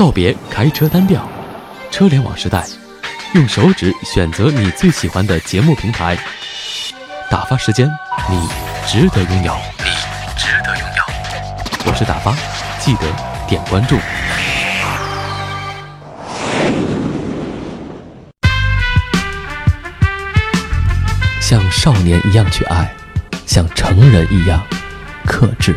告别开车单调，车联网时代，用手指选择你最喜欢的节目平台。打发时间，你值得拥有，你值得拥有。我是打发，记得点关注。像少年一样去爱，像成人一样克制。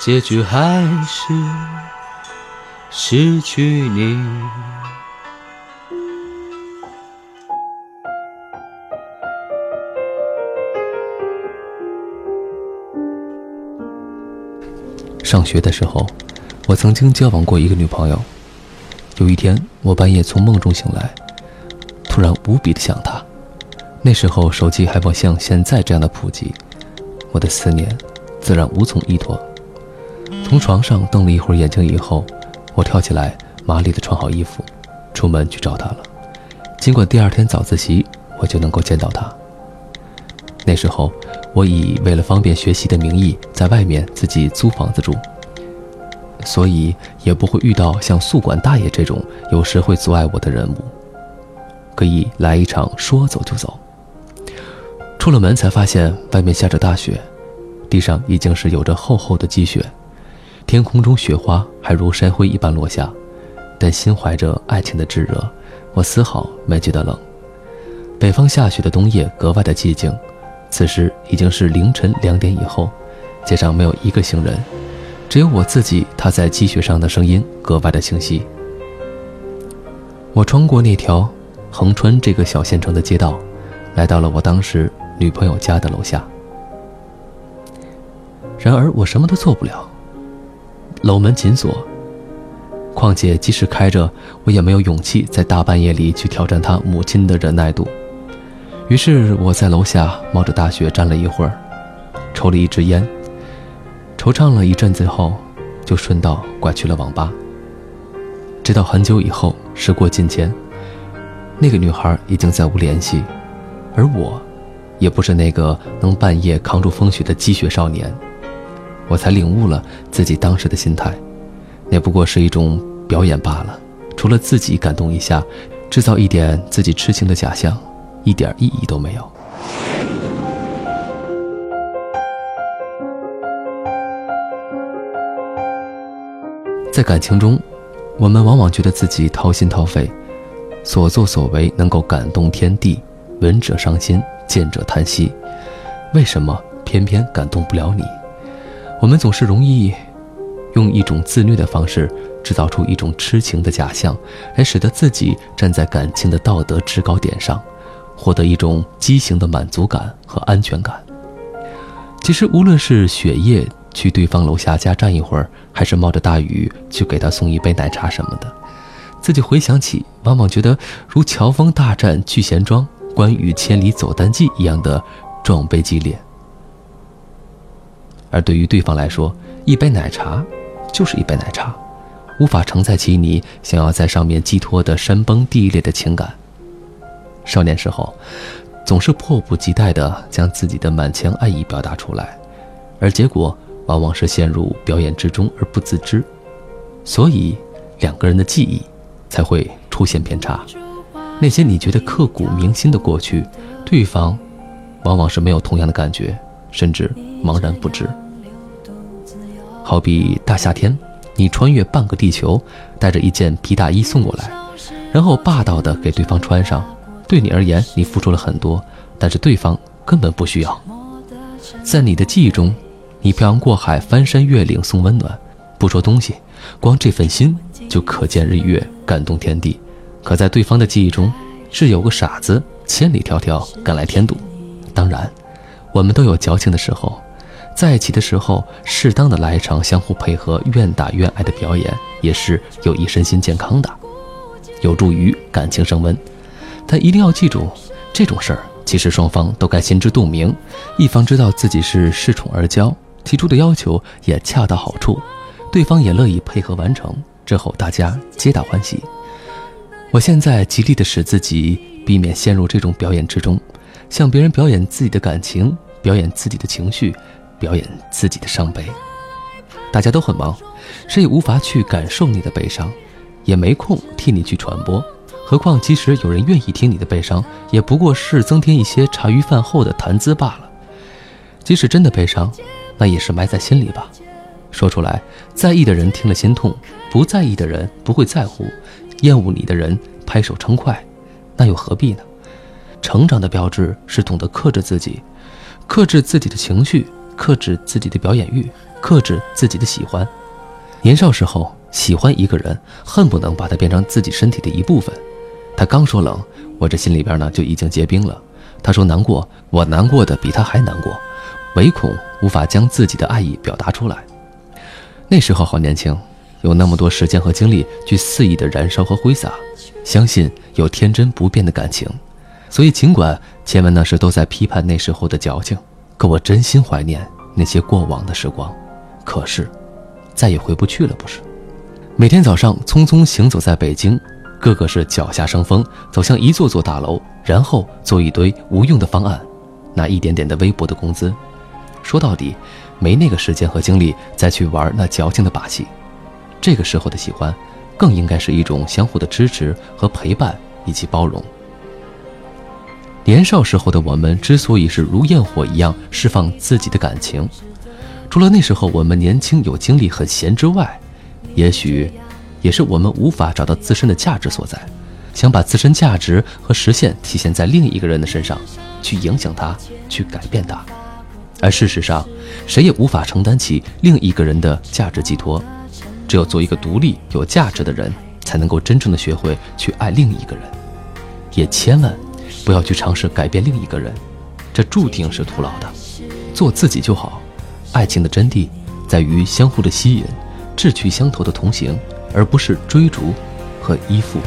结局还是失去你。上学的时候，我曾经交往过一个女朋友。有一天，我半夜从梦中醒来，突然无比的想她。那时候手机还不像现在这样的普及，我的思念自然无从依托。从床上瞪了一会儿眼睛以后，我跳起来，麻利地穿好衣服，出门去找他了。尽管第二天早自习我就能够见到他。那时候，我以为了方便学习的名义在外面自己租房子住，所以也不会遇到像宿管大爷这种有时会阻碍我的人物，可以来一场说走就走。出了门才发现外面下着大雪，地上已经是有着厚厚的积雪。天空中雪花还如山灰一般落下，但心怀着爱情的炙热，我丝毫没觉得冷。北方下雪的冬夜格外的寂静，此时已经是凌晨两点以后，街上没有一个行人，只有我自己踏在积雪上的声音格外的清晰。我穿过那条横穿这个小县城的街道，来到了我当时女朋友家的楼下。然而我什么都做不了。楼门紧锁。况且即使开着，我也没有勇气在大半夜里去挑战他母亲的忍耐度。于是我在楼下冒着大雪站了一会儿，抽了一支烟，惆怅了一阵子后，就顺道拐去了网吧。直到很久以后，时过境迁，那个女孩已经再无联系，而我，也不是那个能半夜扛住风雪的积雪少年。我才领悟了自己当时的心态，那不过是一种表演罢了。除了自己感动一下，制造一点自己痴情的假象，一点意义都没有。在感情中，我们往往觉得自己掏心掏肺，所作所为能够感动天地，闻者伤心，见者叹息。为什么偏偏感动不了你？我们总是容易用一种自虐的方式，制造出一种痴情的假象，来使得自己站在感情的道德制高点上，获得一种畸形的满足感和安全感。其实，无论是雪夜去对方楼下家站一会儿，还是冒着大雨去给他送一杯奶茶什么的，自己回想起，往往觉得如乔峰大战聚贤庄、关羽千里走单骑一样的壮悲激烈。而对于对方来说，一杯奶茶就是一杯奶茶，无法承载起你想要在上面寄托的山崩地裂的情感。少年时候，总是迫不及待地将自己的满腔爱意表达出来，而结果往往是陷入表演之中而不自知，所以两个人的记忆才会出现偏差。那些你觉得刻骨铭心的过去，对方往往是没有同样的感觉。甚至茫然不知。好比大夏天，你穿越半个地球，带着一件皮大衣送过来，然后霸道的给对方穿上。对你而言，你付出了很多，但是对方根本不需要。在你的记忆中，你漂洋过海、翻山越岭送温暖，不说东西，光这份心就可见日月，感动天地。可在对方的记忆中，是有个傻子千里迢迢赶来添堵。当然，我们都有矫情的时候，在一起的时候，适当的来一场相互配合、愿打愿挨的表演，也是有益身心健康的，有助于感情升温。但一定要记住，这种事儿其实双方都该心知肚明，一方知道自己是恃宠而骄，提出的要求也恰到好处，对方也乐意配合完成，之后大家皆大欢喜。我现在极力的使自己避免陷入这种表演之中，向别人表演自己的感情，表演自己的情绪，表演自己的伤悲。大家都很忙，谁也无法去感受你的悲伤，也没空替你去传播。何况，即使有人愿意听你的悲伤，也不过是增添一些茶余饭后的谈资罢了。即使真的悲伤，那也是埋在心里吧。说出来，在意的人听了心痛，不在意的人不会在乎。厌恶你的人拍手称快，那又何必呢？成长的标志是懂得克制自己，克制自己的情绪，克制自己的表演欲，克制自己的喜欢。年少时候喜欢一个人，恨不能把他变成自己身体的一部分。他刚说冷，我这心里边呢就已经结冰了。他说难过，我难过的比他还难过，唯恐无法将自己的爱意表达出来。那时候好年轻。有那么多时间和精力去肆意的燃烧和挥洒，相信有天真不变的感情，所以尽管前文那时都在批判那时候的矫情，可我真心怀念那些过往的时光。可是，再也回不去了，不是？每天早上匆匆行走在北京，个个是脚下生风，走向一座座大楼，然后做一堆无用的方案，拿一点点的微薄的工资。说到底，没那个时间和精力再去玩那矫情的把戏。这个时候的喜欢，更应该是一种相互的支持和陪伴以及包容。年少时候的我们之所以是如焰火一样释放自己的感情，除了那时候我们年轻有精力很闲之外，也许也是我们无法找到自身的价值所在，想把自身价值和实现体现在另一个人的身上，去影响他，去改变他。而事实上，谁也无法承担起另一个人的价值寄托。只有做一个独立有价值的人，才能够真正的学会去爱另一个人，也千万不要去尝试改变另一个人，这注定是徒劳的。做自己就好。爱情的真谛在于相互的吸引，志趣相投的同行，而不是追逐和依附。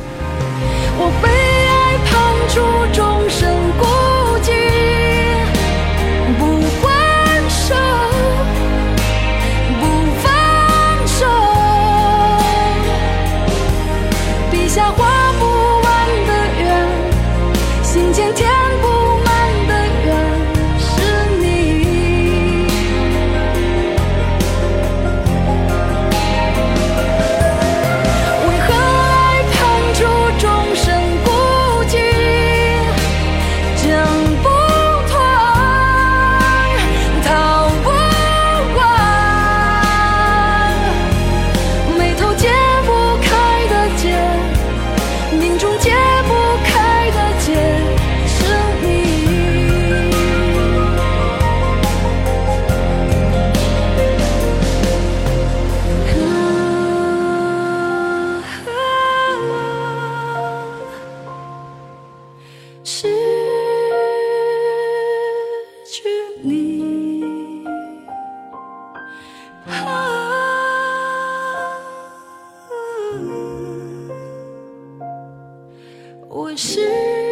我是